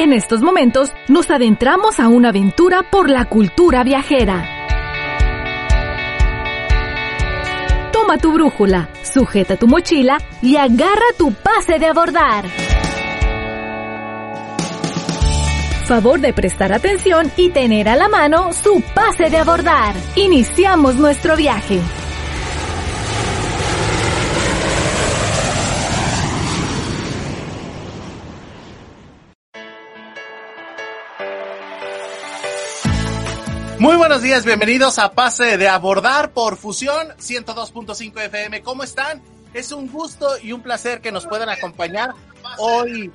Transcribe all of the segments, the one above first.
En estos momentos nos adentramos a una aventura por la cultura viajera. Toma tu brújula, sujeta tu mochila y agarra tu pase de abordar. Favor de prestar atención y tener a la mano su pase de abordar. Iniciamos nuestro viaje. Muy buenos días, bienvenidos a Pase de Abordar por Fusión 102.5 FM. ¿Cómo están? Es un gusto y un placer que nos puedan acompañar hoy,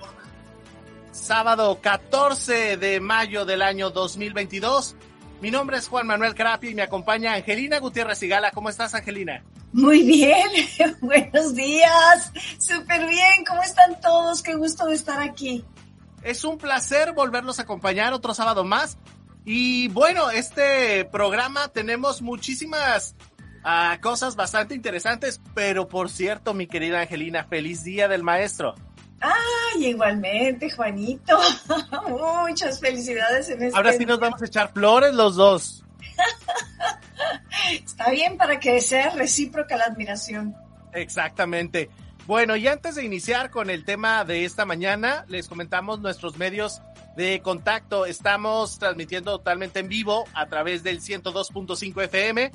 sábado 14 de mayo del año 2022. Mi nombre es Juan Manuel Crapi y me acompaña Angelina Gutiérrez Sigala. ¿Cómo estás, Angelina? Muy bien, buenos días, súper bien. ¿Cómo están todos? Qué gusto de estar aquí. Es un placer volverlos a acompañar otro sábado más y bueno, este programa tenemos muchísimas uh, cosas bastante interesantes, pero por cierto, mi querida Angelina, feliz día del maestro. Ay, igualmente, Juanito. Muchas felicidades en este Ahora sí nos vamos a echar flores los dos. Está bien para que sea recíproca la admiración. Exactamente. Bueno, y antes de iniciar con el tema de esta mañana, les comentamos nuestros medios de contacto. Estamos transmitiendo totalmente en vivo a través del 102.5 FM.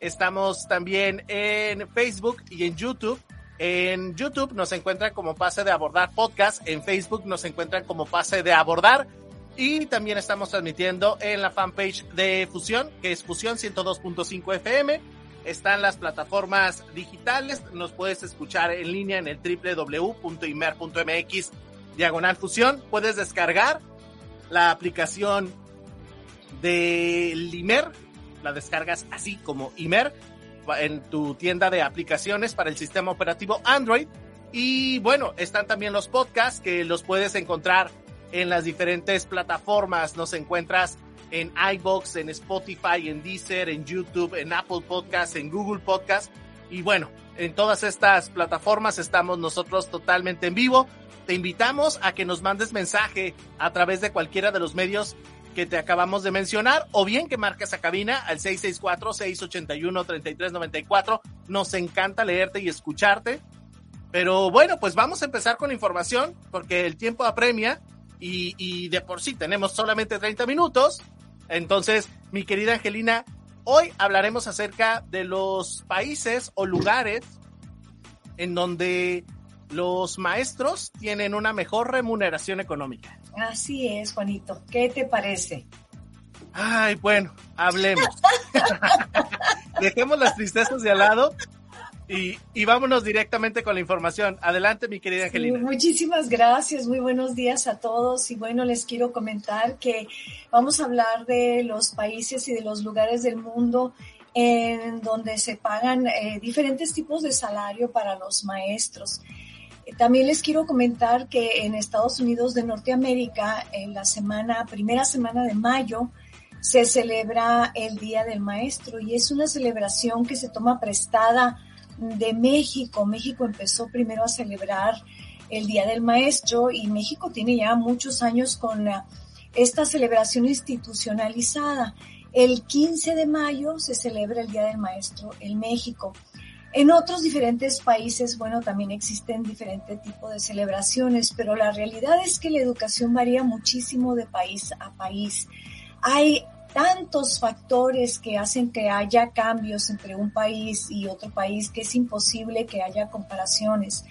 Estamos también en Facebook y en YouTube. En YouTube nos encuentran como Pase de Abordar Podcast. En Facebook nos encuentran como Pase de Abordar. Y también estamos transmitiendo en la fanpage de Fusión, que es Fusión 102.5 FM. Están las plataformas digitales. Nos puedes escuchar en línea en el www.imer.mx diagonal fusión. Puedes descargar la aplicación de Imer, la descargas así como Imer en tu tienda de aplicaciones para el sistema operativo Android. Y bueno, están también los podcasts que los puedes encontrar en las diferentes plataformas. Nos encuentras en iBox, en Spotify, en Deezer, en YouTube, en Apple Podcasts, en Google Podcasts. Y bueno, en todas estas plataformas estamos nosotros totalmente en vivo te invitamos a que nos mandes mensaje a través de cualquiera de los medios que te acabamos de mencionar o bien que marques a cabina al 664-681-3394. Nos encanta leerte y escucharte. Pero bueno, pues vamos a empezar con información porque el tiempo apremia y, y de por sí tenemos solamente 30 minutos. Entonces, mi querida Angelina, hoy hablaremos acerca de los países o lugares en donde los maestros tienen una mejor remuneración económica. Así es, Juanito. ¿Qué te parece? Ay, bueno, hablemos. Dejemos las tristezas de al lado y, y, vámonos directamente con la información. Adelante, mi querida Angelina. Sí, muchísimas gracias, muy buenos días a todos. Y bueno, les quiero comentar que vamos a hablar de los países y de los lugares del mundo en donde se pagan eh, diferentes tipos de salario para los maestros. También les quiero comentar que en Estados Unidos de Norteamérica, en la semana, primera semana de mayo, se celebra el Día del Maestro y es una celebración que se toma prestada de México. México empezó primero a celebrar el Día del Maestro y México tiene ya muchos años con esta celebración institucionalizada. El 15 de mayo se celebra el Día del Maestro en México. En otros diferentes países, bueno, también existen diferentes tipos de celebraciones, pero la realidad es que la educación varía muchísimo de país a país. Hay tantos factores que hacen que haya cambios entre un país y otro país que es imposible que haya comparaciones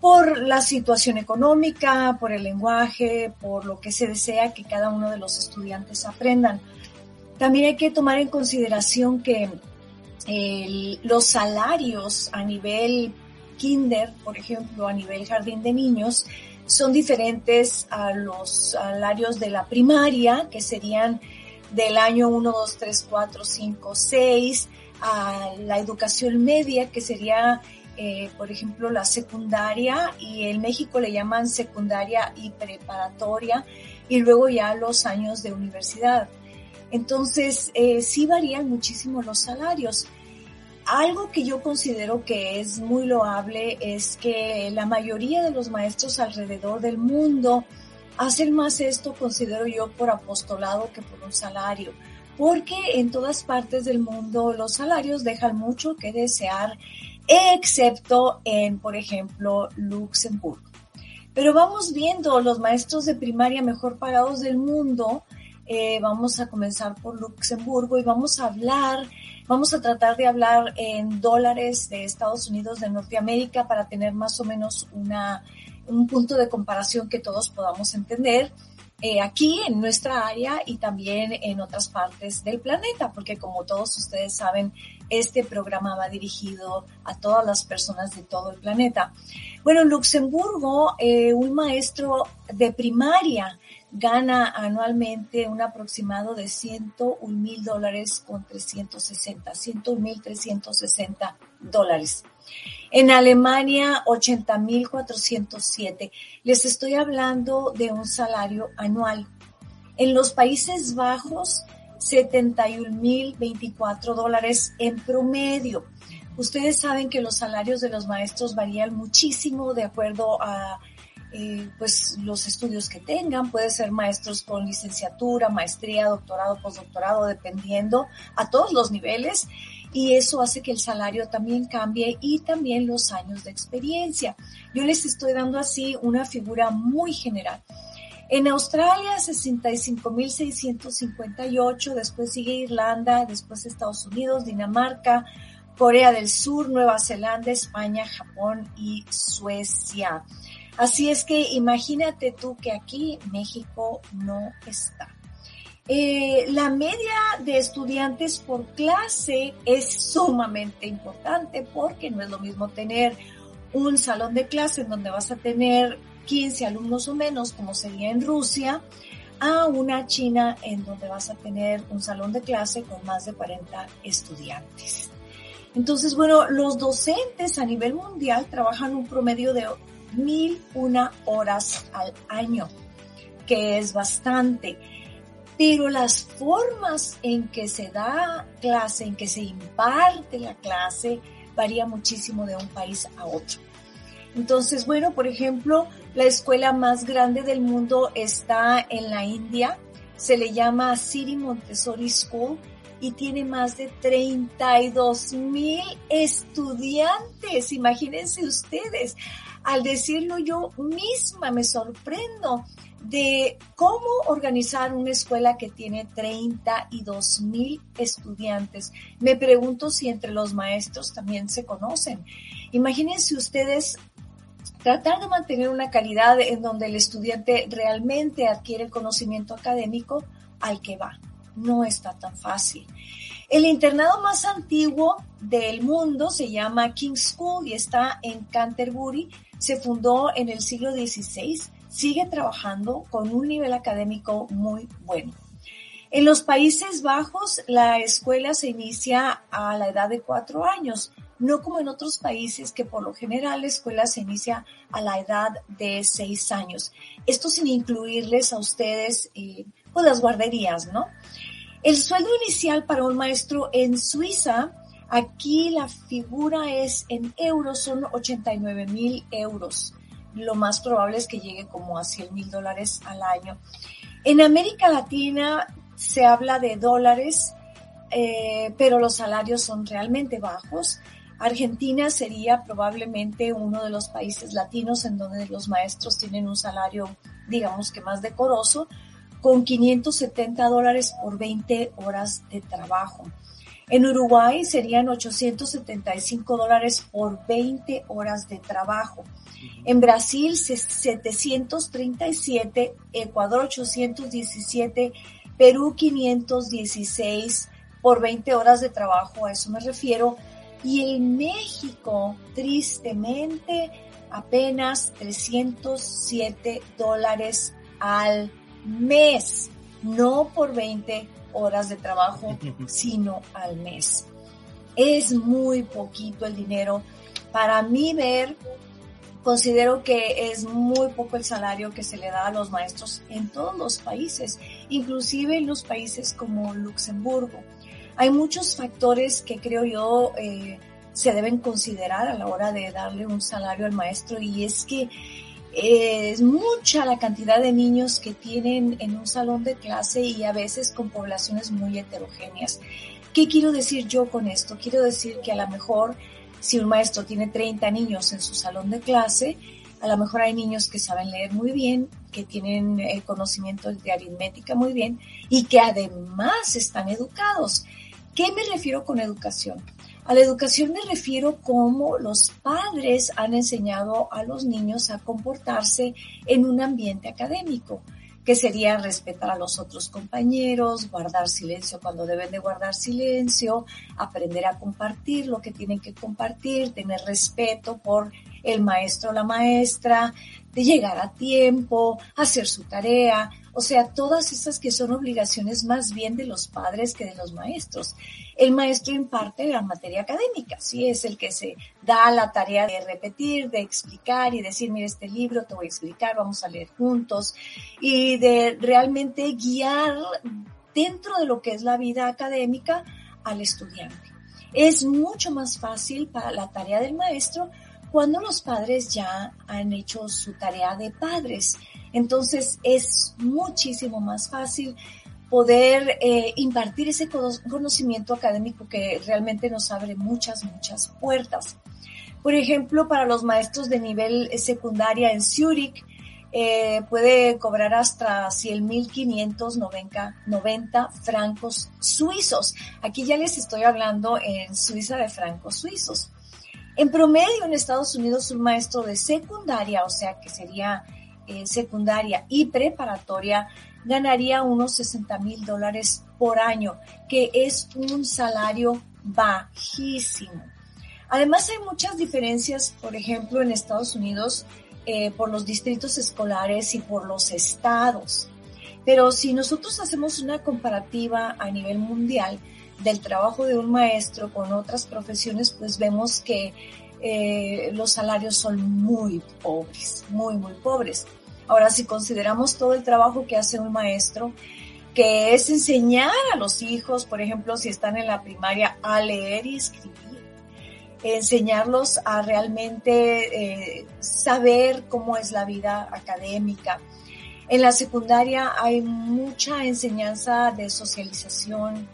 por la situación económica, por el lenguaje, por lo que se desea que cada uno de los estudiantes aprendan. También hay que tomar en consideración que los salarios a nivel kinder, por ejemplo, a nivel jardín de niños, son diferentes a los salarios de la primaria, que serían del año 1, 2, 3, 4, 5, 6, a la educación media, que sería, eh, por ejemplo, la secundaria, y en México le llaman secundaria y preparatoria, y luego ya los años de universidad. Entonces, eh, sí varían muchísimo los salarios. Algo que yo considero que es muy loable es que la mayoría de los maestros alrededor del mundo hacen más esto, considero yo, por apostolado que por un salario, porque en todas partes del mundo los salarios dejan mucho que desear, excepto en, por ejemplo, Luxemburgo. Pero vamos viendo los maestros de primaria mejor pagados del mundo. Eh, vamos a comenzar por Luxemburgo y vamos a hablar, vamos a tratar de hablar en dólares de Estados Unidos de Norteamérica para tener más o menos una, un punto de comparación que todos podamos entender. Eh, aquí en nuestra área y también en otras partes del planeta, porque como todos ustedes saben, este programa va dirigido a todas las personas de todo el planeta. Bueno, en Luxemburgo, eh, un maestro de primaria gana anualmente un aproximado de 101 mil dólares con 360, 101 mil 360 dólares. En Alemania, 80.407. Les estoy hablando de un salario anual. En los Países Bajos, 71.024 dólares en promedio. Ustedes saben que los salarios de los maestros varían muchísimo de acuerdo a eh, pues los estudios que tengan, puede ser maestros con licenciatura, maestría, doctorado, postdoctorado, dependiendo a todos los niveles y eso hace que el salario también cambie y también los años de experiencia. Yo les estoy dando así una figura muy general. En Australia 65.658, después sigue Irlanda, después Estados Unidos, Dinamarca, Corea del Sur, Nueva Zelanda, España, Japón y Suecia. Así es que imagínate tú que aquí México no está. Eh, la media de estudiantes por clase es sumamente importante porque no es lo mismo tener un salón de clase en donde vas a tener 15 alumnos o menos, como sería en Rusia, a una China en donde vas a tener un salón de clase con más de 40 estudiantes. Entonces, bueno, los docentes a nivel mundial trabajan un promedio de mil una horas al año, que es bastante pero las formas en que se da clase, en que se imparte la clase, varía muchísimo de un país a otro. Entonces, bueno, por ejemplo, la escuela más grande del mundo está en la India, se le llama City Montessori School y tiene más de 32 mil estudiantes. Imagínense ustedes. Al decirlo yo misma me sorprendo de cómo organizar una escuela que tiene 32 mil estudiantes. Me pregunto si entre los maestros también se conocen. Imagínense ustedes tratar de mantener una calidad en donde el estudiante realmente adquiere el conocimiento académico al que va. No está tan fácil. El internado más antiguo del mundo se llama King's School y está en Canterbury. Se fundó en el siglo XVI sigue trabajando con un nivel académico muy bueno. En los Países Bajos, la escuela se inicia a la edad de cuatro años, no como en otros países que por lo general la escuela se inicia a la edad de seis años. Esto sin incluirles a ustedes eh, pues las guarderías, ¿no? El sueldo inicial para un maestro en Suiza, aquí la figura es en euros, son 89 mil euros lo más probable es que llegue como a 100 mil dólares al año. En América Latina se habla de dólares, eh, pero los salarios son realmente bajos. Argentina sería probablemente uno de los países latinos en donde los maestros tienen un salario, digamos que más decoroso, con 570 dólares por 20 horas de trabajo. En Uruguay serían 875 dólares por 20 horas de trabajo. En Brasil 737, Ecuador 817, Perú 516 por 20 horas de trabajo, a eso me refiero. Y en México, tristemente, apenas 307 dólares al mes, no por 20 horas de trabajo, sino al mes. Es muy poquito el dinero. Para mí ver Considero que es muy poco el salario que se le da a los maestros en todos los países, inclusive en los países como Luxemburgo. Hay muchos factores que creo yo eh, se deben considerar a la hora de darle un salario al maestro y es que es mucha la cantidad de niños que tienen en un salón de clase y a veces con poblaciones muy heterogéneas. ¿Qué quiero decir yo con esto? Quiero decir que a lo mejor si un maestro tiene 30 niños en su salón de clase, a lo mejor hay niños que saben leer muy bien, que tienen el conocimiento de aritmética muy bien y que además están educados. ¿Qué me refiero con educación? A la educación me refiero como los padres han enseñado a los niños a comportarse en un ambiente académico, que sería respetar a los otros compañeros, guardar silencio cuando deben de guardar silencio, aprender a compartir lo que tienen que compartir, tener respeto por el maestro o la maestra, de llegar a tiempo, hacer su tarea, o sea, todas esas que son obligaciones más bien de los padres que de los maestros. El maestro imparte la materia académica, sí, es el que se da la tarea de repetir, de explicar y decir, mira, este libro te voy a explicar, vamos a leer juntos, y de realmente guiar dentro de lo que es la vida académica al estudiante. Es mucho más fácil para la tarea del maestro cuando los padres ya han hecho su tarea de padres. Entonces es muchísimo más fácil poder eh, impartir ese conocimiento académico que realmente nos abre muchas, muchas puertas. Por ejemplo, para los maestros de nivel secundaria en Zurich, eh, puede cobrar hasta 100.590 francos suizos. Aquí ya les estoy hablando en Suiza de francos suizos. En promedio en Estados Unidos un maestro de secundaria, o sea que sería eh, secundaria y preparatoria, ganaría unos 60 mil dólares por año, que es un salario bajísimo. Además hay muchas diferencias, por ejemplo, en Estados Unidos eh, por los distritos escolares y por los estados. Pero si nosotros hacemos una comparativa a nivel mundial, del trabajo de un maestro con otras profesiones, pues vemos que eh, los salarios son muy pobres, muy, muy pobres. Ahora, si consideramos todo el trabajo que hace un maestro, que es enseñar a los hijos, por ejemplo, si están en la primaria, a leer y escribir, enseñarlos a realmente eh, saber cómo es la vida académica. En la secundaria hay mucha enseñanza de socialización,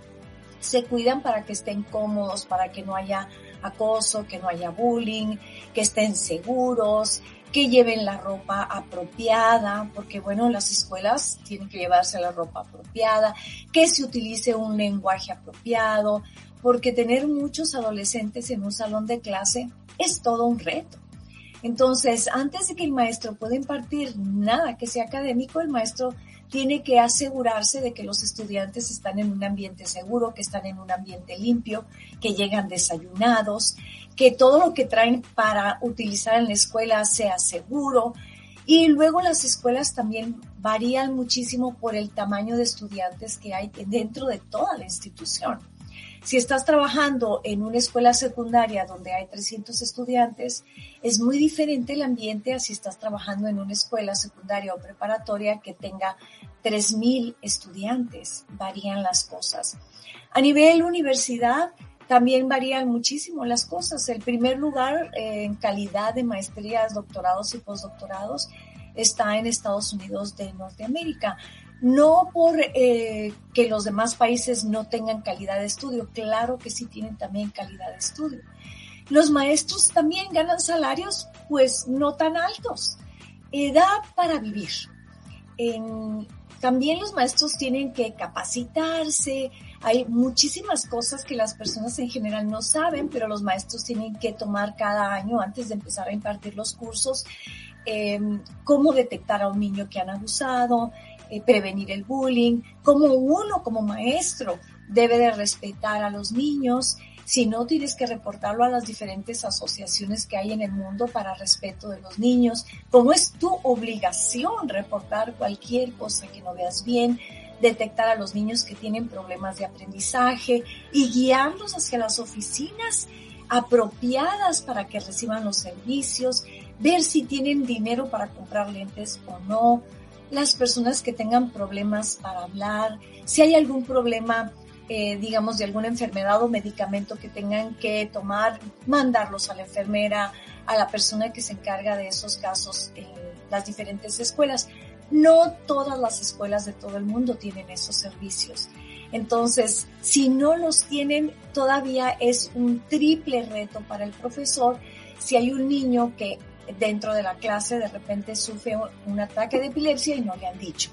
se cuidan para que estén cómodos, para que no haya acoso, que no haya bullying, que estén seguros, que lleven la ropa apropiada, porque bueno, las escuelas tienen que llevarse la ropa apropiada, que se utilice un lenguaje apropiado, porque tener muchos adolescentes en un salón de clase es todo un reto. Entonces, antes de que el maestro pueda impartir nada que sea académico, el maestro tiene que asegurarse de que los estudiantes están en un ambiente seguro, que están en un ambiente limpio, que llegan desayunados, que todo lo que traen para utilizar en la escuela sea seguro. Y luego las escuelas también varían muchísimo por el tamaño de estudiantes que hay dentro de toda la institución. Si estás trabajando en una escuela secundaria donde hay 300 estudiantes, es muy diferente el ambiente a si estás trabajando en una escuela secundaria o preparatoria que tenga 3.000 estudiantes. Varían las cosas. A nivel universidad, también varían muchísimo las cosas. El primer lugar en calidad de maestrías, doctorados y postdoctorados está en Estados Unidos de Norteamérica no por eh, que los demás países no tengan calidad de estudio, claro que sí tienen también calidad de estudio. Los maestros también ganan salarios pues no tan altos, edad para vivir. también los maestros tienen que capacitarse, hay muchísimas cosas que las personas en general no saben, pero los maestros tienen que tomar cada año antes de empezar a impartir los cursos, em, cómo detectar a un niño que han abusado, eh, prevenir el bullying, como uno como maestro debe de respetar a los niños, si no tienes que reportarlo a las diferentes asociaciones que hay en el mundo para respeto de los niños, como es tu obligación reportar cualquier cosa que no veas bien, detectar a los niños que tienen problemas de aprendizaje y guiarlos hacia las oficinas apropiadas para que reciban los servicios, ver si tienen dinero para comprar lentes o no, las personas que tengan problemas para hablar, si hay algún problema, eh, digamos, de alguna enfermedad o medicamento que tengan que tomar, mandarlos a la enfermera, a la persona que se encarga de esos casos eh, las diferentes escuelas. No todas las escuelas de todo el mundo tienen esos servicios. Entonces, si no los tienen, todavía es un triple reto para el profesor si hay un niño que dentro de la clase de repente sufre un ataque de epilepsia y no le han dicho.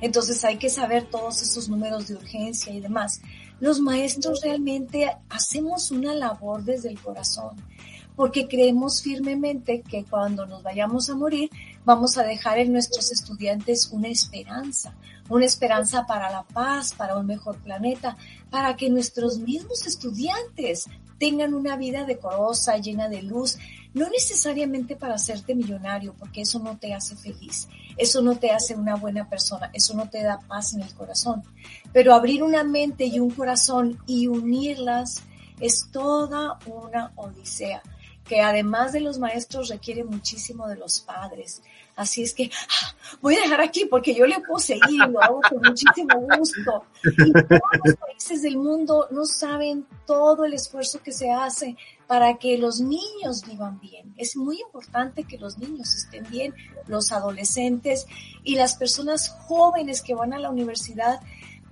Entonces hay que saber todos esos números de urgencia y demás. Los maestros realmente hacemos una labor desde el corazón porque creemos firmemente que cuando nos vayamos a morir vamos a dejar en nuestros estudiantes una esperanza, una esperanza para la paz, para un mejor planeta, para que nuestros mismos estudiantes tengan una vida decorosa, llena de luz, no necesariamente para hacerte millonario, porque eso no te hace feliz, eso no te hace una buena persona, eso no te da paz en el corazón, pero abrir una mente y un corazón y unirlas es toda una odisea que además de los maestros requiere muchísimo de los padres. Así es que ah, voy a dejar aquí porque yo le puedo seguir, lo hago con muchísimo gusto. Y todos los países del mundo no saben todo el esfuerzo que se hace para que los niños vivan bien. Es muy importante que los niños estén bien, los adolescentes y las personas jóvenes que van a la universidad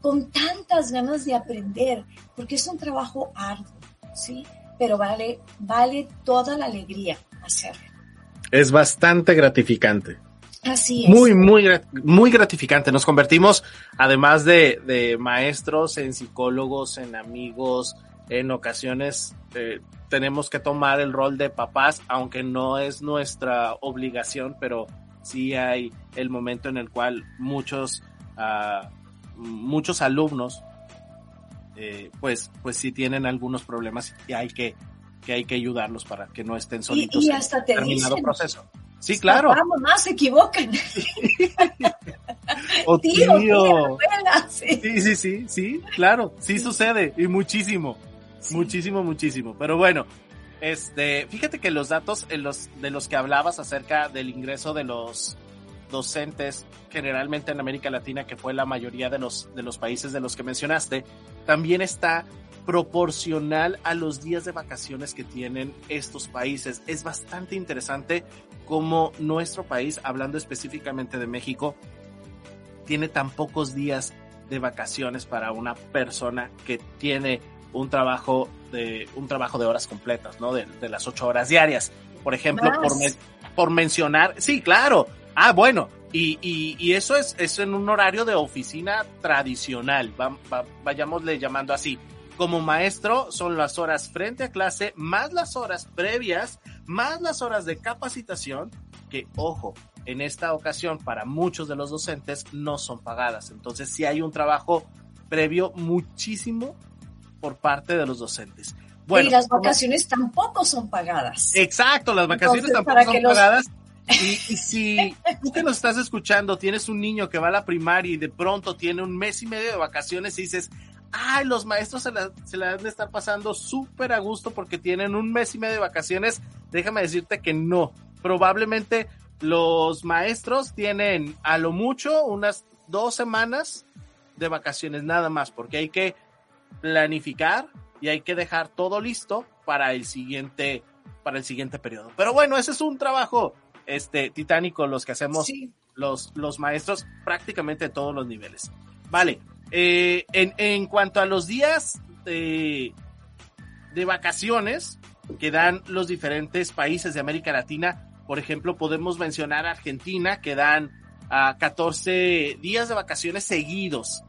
con tantas ganas de aprender, porque es un trabajo arduo, ¿sí? pero vale, vale toda la alegría hacerlo. Es bastante gratificante. Así es. Muy, muy, muy gratificante. Nos convertimos, además de, de maestros, en psicólogos, en amigos, en ocasiones eh, tenemos que tomar el rol de papás, aunque no es nuestra obligación, pero sí hay el momento en el cual muchos, uh, muchos alumnos eh, pues, pues sí tienen algunos problemas y hay que, que hay que ayudarlos para que no estén solitos y, hasta te terminado proceso. Sí, claro. Papá, se equivocan. o tío. sí. sí, sí, sí, claro, sí sucede y muchísimo, muchísimo, muchísimo. Pero bueno, este, fíjate que los datos en los, de los que hablabas acerca del ingreso de los docentes generalmente en América Latina, que fue la mayoría de los, de los países de los que mencionaste, también está proporcional a los días de vacaciones que tienen estos países. Es bastante interesante cómo nuestro país, hablando específicamente de México, tiene tan pocos días de vacaciones para una persona que tiene un trabajo de un trabajo de horas completas, ¿no? De, las ocho horas diarias. Por ejemplo, por, por mencionar, sí, claro, Ah, bueno, y, y, eso es, es, en un horario de oficina tradicional, vayámosle llamando así. Como maestro son las horas frente a clase, más las horas previas, más las horas de capacitación, que ojo, en esta ocasión para muchos de los docentes no son pagadas. Entonces sí hay un trabajo previo muchísimo por parte de los docentes. Bueno, y las vacaciones tampoco son pagadas. Exacto, las vacaciones tampoco son pagadas y, si tú que nos estás escuchando tienes un niño que va a la primaria y de pronto tiene un mes y medio de vacaciones y dices, ay, los maestros se la, se la han de estar pasando súper a gusto porque tienen un mes y medio de vacaciones, déjame decirte que no. Probablemente los maestros tienen a lo mucho unas dos semanas de vacaciones nada más, porque hay que planificar y hay que dejar todo listo para el siguiente para el siguiente periodo. Pero bueno, ese es un trabajo este, titánico los que hacemos los, los maestros prácticamente de todos los niveles. Vale, eh, en, en, cuanto a los días de, de vacaciones que dan los diferentes países de América Latina, por ejemplo, podemos mencionar Argentina, que dan a 14 días de vacaciones seguidos,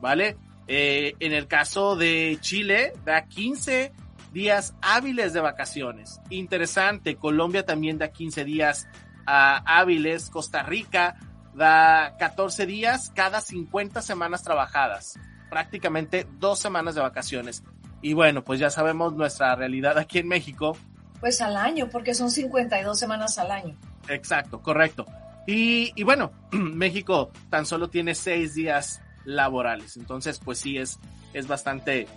¿vale? Eh, en el caso de Chile, da 15 días hábiles de vacaciones. Interesante, Colombia también da 15 días uh, hábiles, Costa Rica da 14 días cada 50 semanas trabajadas, prácticamente dos semanas de vacaciones. Y bueno, pues ya sabemos nuestra realidad aquí en México. Pues al año, porque son 52 semanas al año. Exacto, correcto. Y, y bueno, México tan solo tiene seis días laborales. Entonces, pues sí, es, es bastante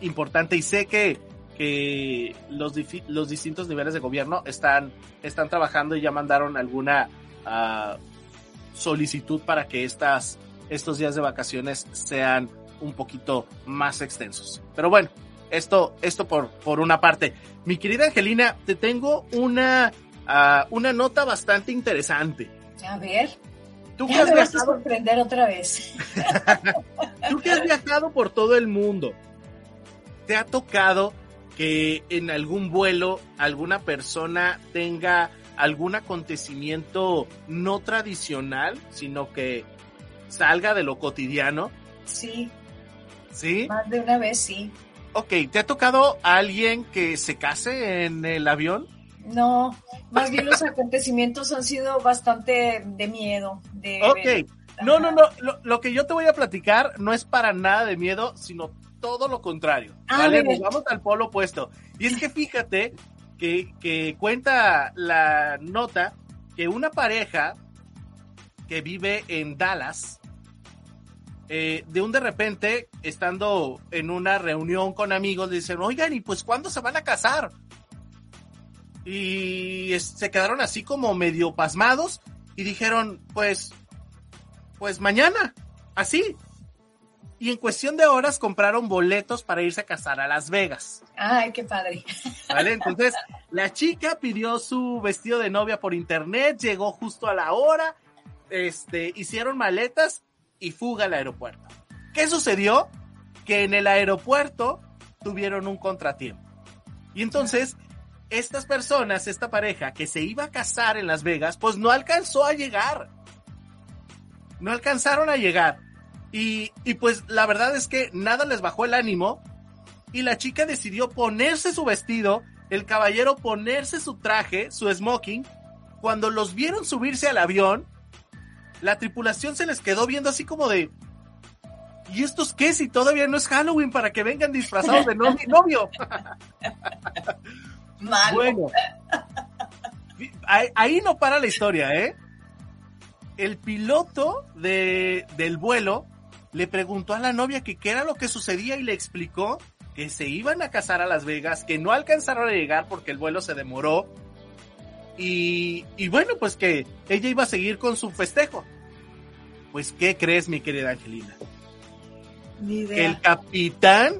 importante y sé que, que los, los distintos niveles de gobierno están, están trabajando y ya mandaron alguna uh, solicitud para que estas, estos días de vacaciones sean un poquito más extensos. Pero bueno, esto, esto por, por una parte. Mi querida Angelina, te tengo una a una nota bastante interesante. A ver. Tú que has me vas a sorprender otra vez. tú que has viajado por todo el mundo, ¿te ha tocado que en algún vuelo alguna persona tenga algún acontecimiento no tradicional, sino que salga de lo cotidiano? Sí, ¿Sí? más de una vez sí. Ok, ¿te ha tocado a alguien que se case en el avión? No, más bien los acontecimientos han sido bastante de miedo. De, Ok, no, no, no, lo, lo que yo te voy a platicar no es para nada de miedo, sino todo lo contrario. Nos vamos al polo opuesto. Y es que fíjate que, que cuenta la nota que una pareja que vive en Dallas, eh, de un de repente, estando en una reunión con amigos, le dicen, oigan, ¿y pues cuándo se van a casar? Y es- se quedaron así como medio pasmados y dijeron, pues, pues mañana, así. Y en cuestión de horas compraron boletos para irse a casar a Las Vegas. Ay, qué padre. ¿Vale? Entonces, la chica pidió su vestido de novia por internet, llegó justo a la hora, este, hicieron maletas y fuga al aeropuerto. ¿Qué sucedió? Que en el aeropuerto tuvieron un contratiempo. Y entonces, estas personas, esta pareja que se iba a casar en Las Vegas, pues no alcanzó a llegar. No alcanzaron a llegar. Y, y pues la verdad es que nada les bajó el ánimo y la chica decidió ponerse su vestido, el caballero ponerse su traje, su smoking. Cuando los vieron subirse al avión, la tripulación se les quedó viendo así como de, ¿y estos qué si todavía no es Halloween para que vengan disfrazados de novi- novio? Malo. Bueno, ahí, ahí no para la historia, ¿eh? El piloto de, del vuelo le preguntó a la novia que qué era lo que sucedía y le explicó que se iban a casar a Las Vegas, que no alcanzaron a llegar porque el vuelo se demoró. Y, y bueno, pues que ella iba a seguir con su festejo. Pues, ¿qué crees, mi querida Angelina? Ni idea. el capitán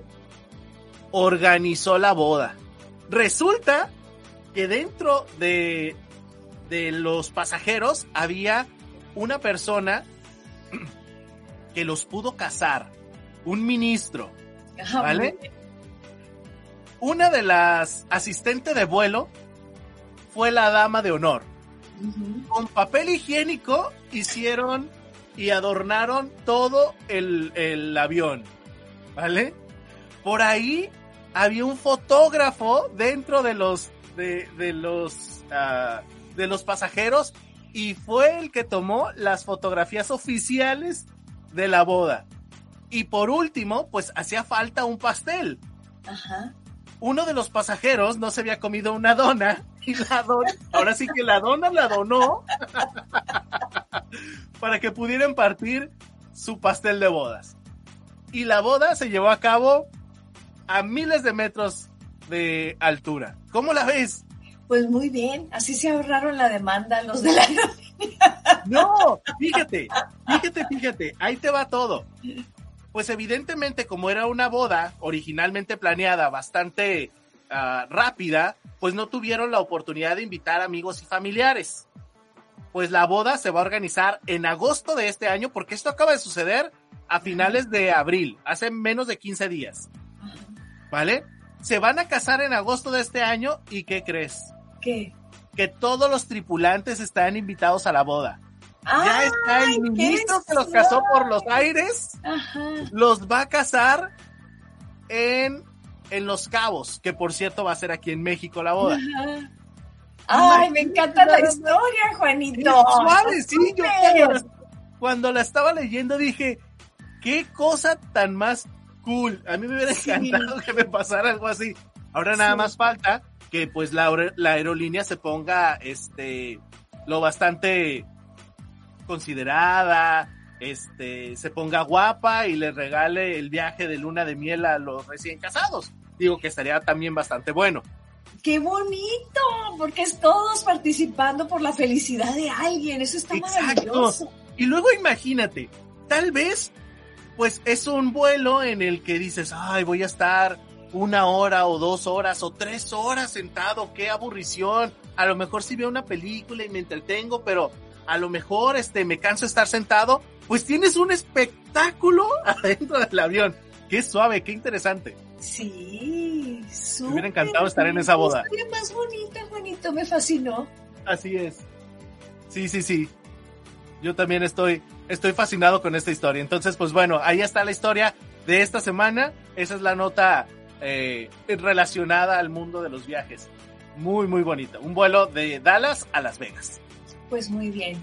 organizó la boda. Resulta que dentro de, de los pasajeros había una persona que los pudo casar, un ministro, ¿vale? Una de las asistentes de vuelo fue la dama de honor. Con papel higiénico hicieron y adornaron todo el, el avión, ¿vale? Por ahí había un fotógrafo dentro de los de, de los ah, de los pasajeros y fue el que tomó las fotografías oficiales de la boda. Y por último, pues hacía falta un pastel. Ajá. Uno de los pasajeros no se había comido una dona y la dona, ahora sí que la dona la donó para que pudieran partir su pastel de bodas. Y la boda se llevó a cabo a miles de metros de altura. ¿Cómo la ves? Pues muy bien. Así se ahorraron la demanda los de la No, fíjate, fíjate, fíjate, ahí te va todo. Pues evidentemente como era una boda originalmente planeada bastante ah, rápida, pues no tuvieron la oportunidad de invitar amigos y familiares. Pues la boda se va a organizar en agosto de este año porque esto acaba de suceder a finales de abril, hace menos de 15 días, ¿vale? Se van a casar en agosto de este año y ¿qué crees? ¿Qué? Que todos los tripulantes están invitados a la boda. Ya está ¡Ay, el ministro que los casó por los aires, Ajá. los va a casar en, en Los Cabos, que por cierto va a ser aquí en México la boda. Ajá. Ay, me encanta la historia, Juanito. Suave, sí, yo cuando la, cuando la estaba leyendo dije, qué cosa tan más cool. A mí me hubiera Sí. encantado que me pasara algo así. Ahora nada más falta que pues la, la aerolínea se ponga este lo bastante considerada, este se ponga guapa y le regale el viaje de luna de miel a los recién casados. Digo que estaría también bastante bueno. Qué bonito, porque es todos participando por la felicidad de alguien. Eso está Exacto. maravilloso. Y luego imagínate, tal vez, pues es un vuelo en el que dices, ay, voy a estar una hora o dos horas o tres horas sentado, qué aburrición. A lo mejor sí veo una película y me entretengo, pero a lo mejor este me canso de estar sentado, pues tienes un espectáculo adentro del avión. Qué suave, qué interesante. Sí, Me hubiera encantado estar en esa boda. La más bonita, Juanito, me fascinó. Así es. Sí, sí, sí. Yo también estoy, estoy fascinado con esta historia. Entonces, pues bueno, ahí está la historia de esta semana. Esa es la nota eh, relacionada al mundo de los viajes. Muy, muy bonita. Un vuelo de Dallas a Las Vegas. Pues muy bien.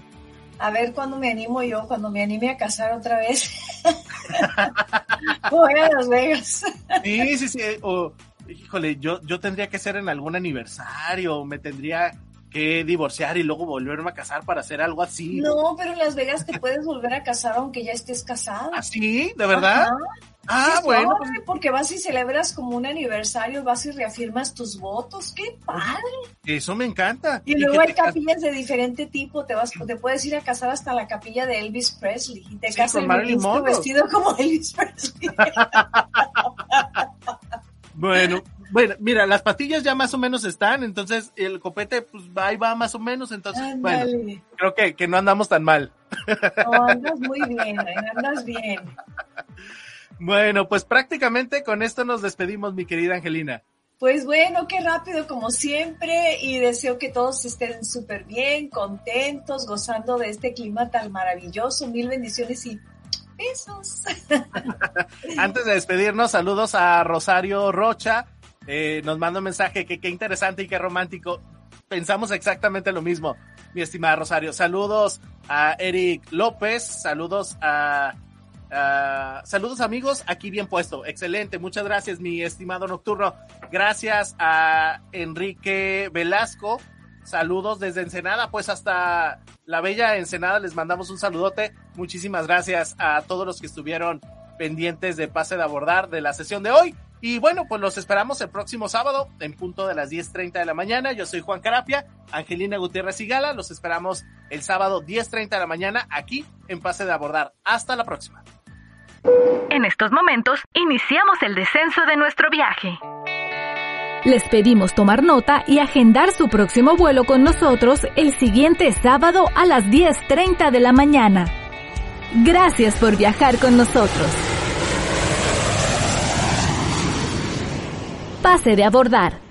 A ver cuándo me animo yo, cuando me anime a casar otra vez. Voy a Las Vegas. sí, sí, sí. O, híjole, yo, yo tendría que ser en algún aniversario, me tendría que divorciar y luego volverme a casar para hacer algo así. No, pero en Las Vegas te puedes volver a casar aunque ya estés casado. ¿Ah, sí? ¿De verdad? Ah, bueno. Pues porque vas y celebras como un aniversario, vas y reafirmas tus votos. ¡Qué padre! Eso me encanta. Y, luego hay capillas de diferente tipo. Te vas, te puedes ir a casar hasta la capilla de Elvis Presley y te casas vestido como Elvis Presley. bueno, bueno, mira, las pastillas ya más o menos están, entonces el copete, pues ahí va más o menos, entonces, bueno, creo que, que no andamos tan mal. No, andas muy bien, andas bien. Bueno, pues prácticamente con esto nos despedimos, mi querida Angelina. Pues bueno, qué rápido como siempre y deseo que todos estén súper bien, contentos, gozando de este clima tan maravilloso. Mil bendiciones y besos. Antes de despedirnos, saludos a Rosario Rocha. Eh, nos manda un mensaje que qué interesante y qué romántico. Pensamos exactamente lo mismo, mi estimada Rosario. Saludos a Eric López, saludos a Ah, saludos amigos, aquí bien puesto. Excelente, muchas gracias mi estimado nocturno. Gracias a Enrique Velasco. Saludos desde Ensenada, pues hasta la bella Ensenada les mandamos un saludote. Muchísimas gracias a todos los que estuvieron pendientes de pase de abordar de la sesión de hoy. Y bueno, pues los esperamos el próximo sábado en punto de las 10.30 de la mañana. Yo soy Juan Carapia, Angelina Gutiérrez y Gala. Los esperamos el sábado 10.30 de la mañana aquí en pase de abordar. Hasta la próxima. En estos momentos, iniciamos el descenso de nuestro viaje. Les pedimos tomar nota y agendar su próximo vuelo con nosotros el siguiente sábado a las 10.30 de la mañana. Gracias por viajar con nosotros. Pase de abordar.